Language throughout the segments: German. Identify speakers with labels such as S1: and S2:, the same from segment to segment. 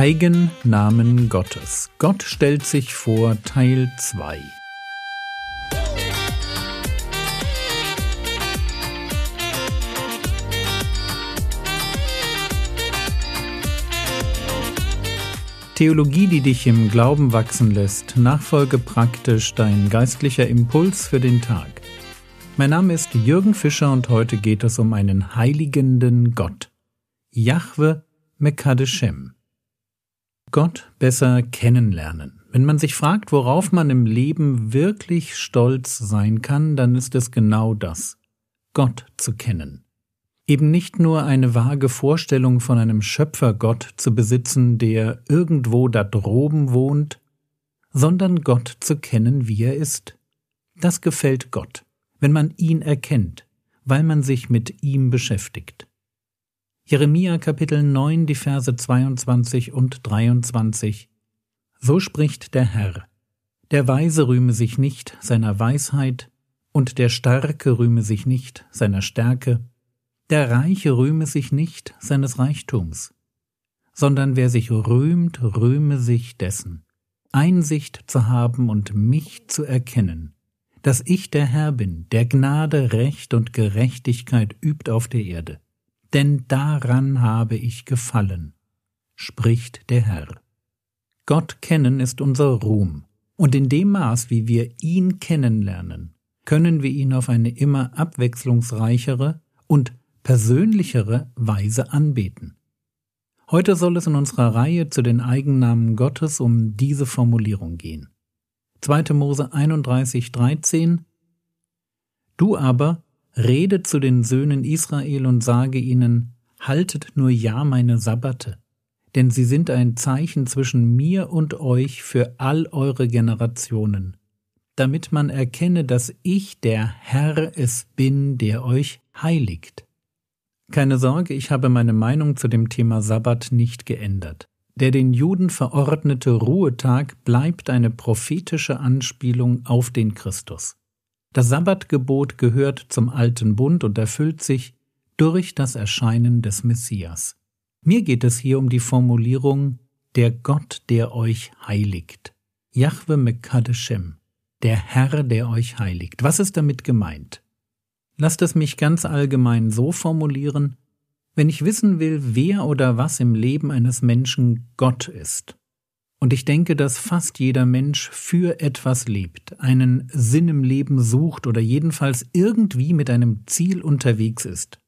S1: Eigennamen Gottes. Gott stellt sich vor Teil 2. Theologie, die dich im Glauben wachsen lässt, nachfolge praktisch dein geistlicher Impuls für den Tag. Mein Name ist Jürgen Fischer und heute geht es um einen heiligenden Gott. Jahwe Mekadeshem. Gott besser kennenlernen. Wenn man sich fragt, worauf man im Leben wirklich stolz sein kann, dann ist es genau das. Gott zu kennen eben nicht nur eine vage Vorstellung von einem Schöpfergott zu besitzen, der irgendwo da droben wohnt, sondern Gott zu kennen, wie er ist. Das gefällt Gott, wenn man ihn erkennt, weil man sich mit ihm beschäftigt. Jeremia Kapitel 9, die Verse 22 und 23 So spricht der Herr, der Weise rühme sich nicht seiner Weisheit, und der Starke rühme sich nicht seiner Stärke, der Reiche rühme sich nicht seines Reichtums, sondern wer sich rühmt, rühme sich dessen, Einsicht zu haben und mich zu erkennen, dass ich der Herr bin, der Gnade, Recht und Gerechtigkeit übt auf der Erde. Denn daran habe ich gefallen, spricht der Herr. Gott kennen ist unser Ruhm, und in dem Maß, wie wir ihn kennenlernen, können wir ihn auf eine immer abwechslungsreichere und persönlichere Weise anbeten. Heute soll es in unserer Reihe zu den Eigennamen Gottes um diese Formulierung gehen. 2. Mose 31, 13 Du aber rede zu den Söhnen Israel und sage ihnen, haltet nur ja meine Sabbate, denn sie sind ein Zeichen zwischen mir und euch für all eure Generationen, damit man erkenne, dass ich der Herr es bin, der euch heiligt. Keine Sorge, ich habe meine Meinung zu dem Thema Sabbat nicht geändert. Der den Juden verordnete Ruhetag bleibt eine prophetische Anspielung auf den Christus. Das Sabbatgebot gehört zum alten Bund und erfüllt sich durch das Erscheinen des Messias. Mir geht es hier um die Formulierung der Gott, der euch heiligt. Jahwe Mekadeshem, der Herr, der euch heiligt. Was ist damit gemeint? Lasst es mich ganz allgemein so formulieren, wenn ich wissen will, wer oder was im Leben eines Menschen Gott ist, und ich denke, dass fast jeder Mensch für etwas lebt, einen Sinn im Leben sucht oder jedenfalls irgendwie mit einem Ziel unterwegs ist,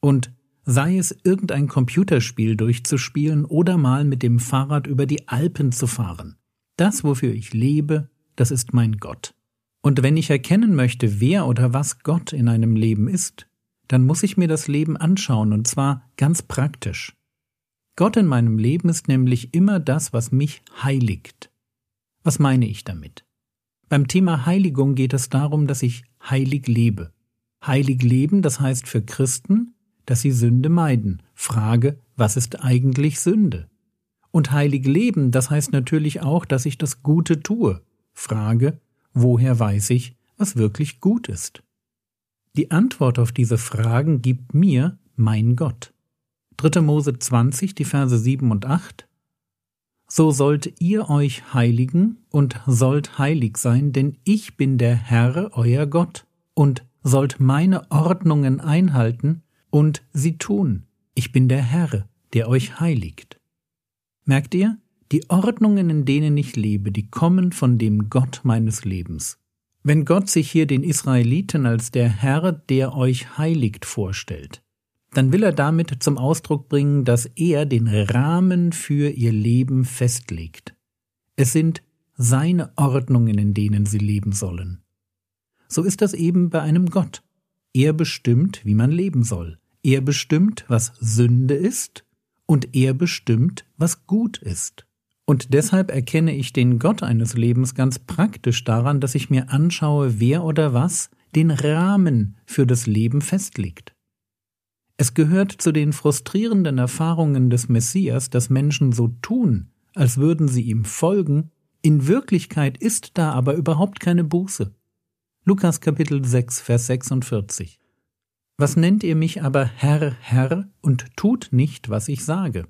S1: und sei es irgendein Computerspiel durchzuspielen oder mal mit dem Fahrrad über die Alpen zu fahren. Das, wofür ich lebe, das ist mein Gott. Und wenn ich erkennen möchte, wer oder was Gott in einem Leben ist, dann muss ich mir das Leben anschauen, und zwar ganz praktisch. Gott in meinem Leben ist nämlich immer das, was mich heiligt. Was meine ich damit? Beim Thema Heiligung geht es darum, dass ich heilig lebe. Heilig leben, das heißt für Christen, dass sie Sünde meiden. Frage, was ist eigentlich Sünde? Und heilig leben, das heißt natürlich auch, dass ich das Gute tue. Frage, Woher weiß ich, was wirklich gut ist? Die Antwort auf diese Fragen gibt mir mein Gott. 3. Mose 20, die Verse 7 und 8. So sollt ihr euch heiligen und sollt heilig sein, denn ich bin der Herr, euer Gott, und sollt meine Ordnungen einhalten und sie tun. Ich bin der Herr, der euch heiligt. Merkt ihr? Die Ordnungen, in denen ich lebe, die kommen von dem Gott meines Lebens. Wenn Gott sich hier den Israeliten als der Herr, der euch heiligt, vorstellt, dann will er damit zum Ausdruck bringen, dass er den Rahmen für ihr Leben festlegt. Es sind seine Ordnungen, in denen sie leben sollen. So ist das eben bei einem Gott. Er bestimmt, wie man leben soll. Er bestimmt, was Sünde ist, und er bestimmt, was gut ist. Und deshalb erkenne ich den Gott eines Lebens ganz praktisch daran, dass ich mir anschaue, wer oder was den Rahmen für das Leben festlegt. Es gehört zu den frustrierenden Erfahrungen des Messias, dass Menschen so tun, als würden sie ihm folgen, in Wirklichkeit ist da aber überhaupt keine Buße. Lukas Kapitel 6, Vers 46. Was nennt ihr mich aber Herr, Herr und tut nicht, was ich sage?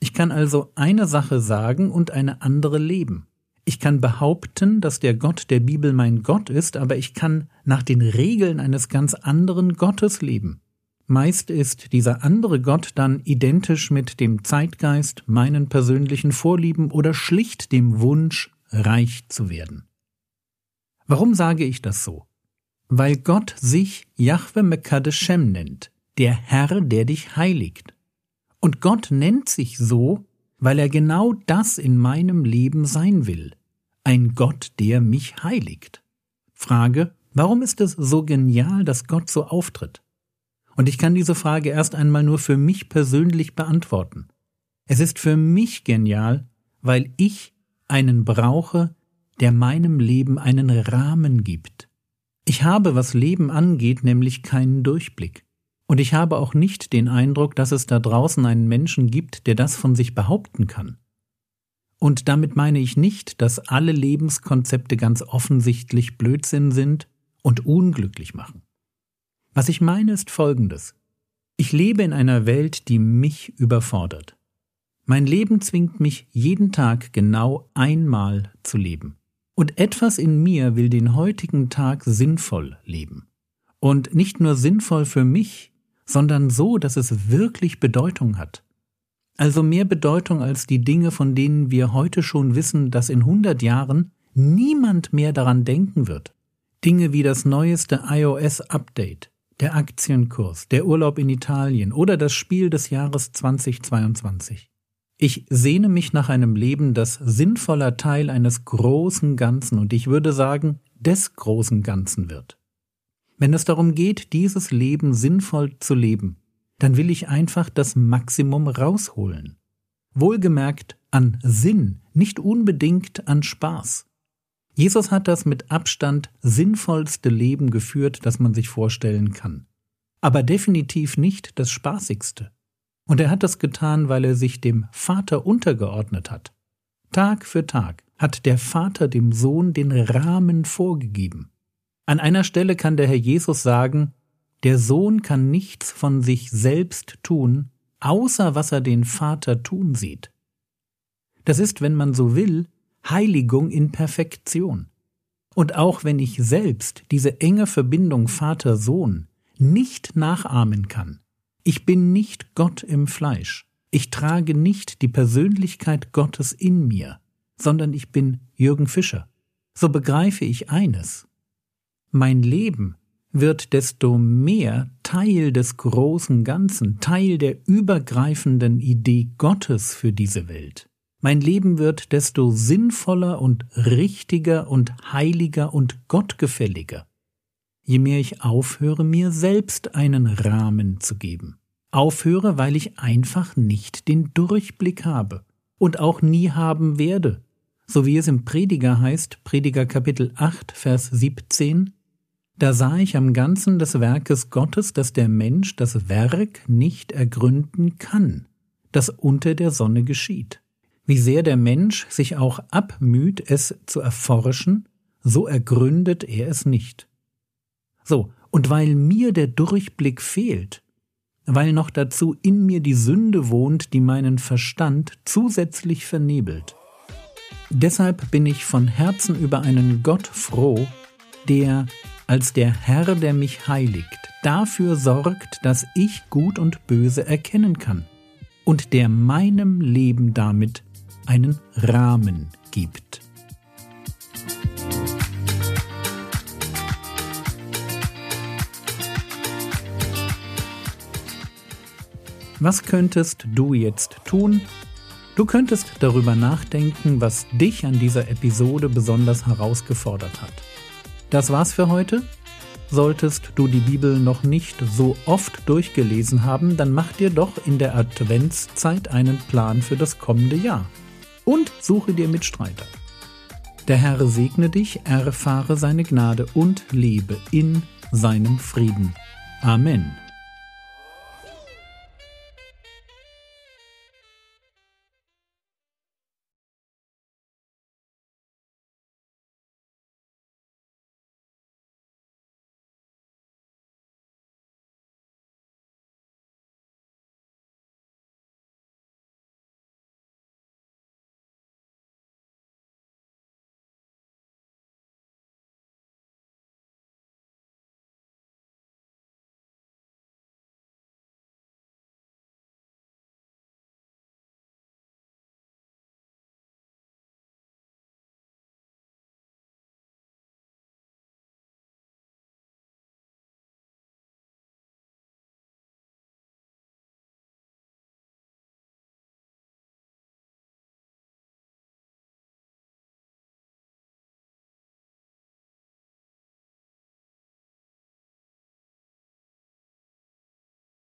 S1: Ich kann also eine Sache sagen und eine andere leben. Ich kann behaupten, dass der Gott der Bibel mein Gott ist, aber ich kann nach den Regeln eines ganz anderen Gottes leben. Meist ist dieser andere Gott dann identisch mit dem Zeitgeist, meinen persönlichen Vorlieben oder schlicht dem Wunsch, reich zu werden. Warum sage ich das so? Weil Gott sich Yahweh Mekadeshem nennt, der Herr, der dich heiligt. Und Gott nennt sich so, weil er genau das in meinem Leben sein will, ein Gott, der mich heiligt. Frage, warum ist es so genial, dass Gott so auftritt? Und ich kann diese Frage erst einmal nur für mich persönlich beantworten. Es ist für mich genial, weil ich einen brauche, der meinem Leben einen Rahmen gibt. Ich habe, was Leben angeht, nämlich keinen Durchblick. Und ich habe auch nicht den Eindruck, dass es da draußen einen Menschen gibt, der das von sich behaupten kann. Und damit meine ich nicht, dass alle Lebenskonzepte ganz offensichtlich Blödsinn sind und unglücklich machen. Was ich meine ist Folgendes. Ich lebe in einer Welt, die mich überfordert. Mein Leben zwingt mich jeden Tag genau einmal zu leben. Und etwas in mir will den heutigen Tag sinnvoll leben. Und nicht nur sinnvoll für mich, sondern so, dass es wirklich Bedeutung hat. Also mehr Bedeutung als die Dinge, von denen wir heute schon wissen, dass in hundert Jahren niemand mehr daran denken wird. Dinge wie das neueste iOS-Update, der Aktienkurs, der Urlaub in Italien oder das Spiel des Jahres 2022. Ich sehne mich nach einem Leben, das sinnvoller Teil eines großen Ganzen und ich würde sagen, des großen Ganzen wird. Wenn es darum geht, dieses Leben sinnvoll zu leben, dann will ich einfach das Maximum rausholen. Wohlgemerkt an Sinn, nicht unbedingt an Spaß. Jesus hat das mit Abstand sinnvollste Leben geführt, das man sich vorstellen kann. Aber definitiv nicht das spaßigste. Und er hat das getan, weil er sich dem Vater untergeordnet hat. Tag für Tag hat der Vater dem Sohn den Rahmen vorgegeben. An einer Stelle kann der Herr Jesus sagen, der Sohn kann nichts von sich selbst tun, außer was er den Vater tun sieht. Das ist, wenn man so will, Heiligung in Perfektion. Und auch wenn ich selbst diese enge Verbindung Vater-Sohn nicht nachahmen kann, ich bin nicht Gott im Fleisch, ich trage nicht die Persönlichkeit Gottes in mir, sondern ich bin Jürgen Fischer, so begreife ich eines. Mein Leben wird desto mehr Teil des großen Ganzen, Teil der übergreifenden Idee Gottes für diese Welt. Mein Leben wird desto sinnvoller und richtiger und heiliger und gottgefälliger, je mehr ich aufhöre, mir selbst einen Rahmen zu geben. Aufhöre, weil ich einfach nicht den Durchblick habe und auch nie haben werde, so wie es im Prediger heißt, Prediger Kapitel 8, Vers 17, da sah ich am Ganzen des Werkes Gottes, dass der Mensch das Werk nicht ergründen kann, das unter der Sonne geschieht. Wie sehr der Mensch sich auch abmüht, es zu erforschen, so ergründet er es nicht. So, und weil mir der Durchblick fehlt, weil noch dazu in mir die Sünde wohnt, die meinen Verstand zusätzlich vernebelt. Deshalb bin ich von Herzen über einen Gott froh, der als der Herr, der mich heiligt, dafür sorgt, dass ich Gut und Böse erkennen kann und der meinem Leben damit einen Rahmen gibt. Was könntest du jetzt tun? Du könntest darüber nachdenken, was dich an dieser Episode besonders herausgefordert hat. Das war's für heute. Solltest du die Bibel noch nicht so oft durchgelesen haben, dann mach dir doch in der Adventszeit einen Plan für das kommende Jahr und suche dir Mitstreiter. Der Herr segne dich, erfahre seine Gnade und lebe in seinem Frieden. Amen.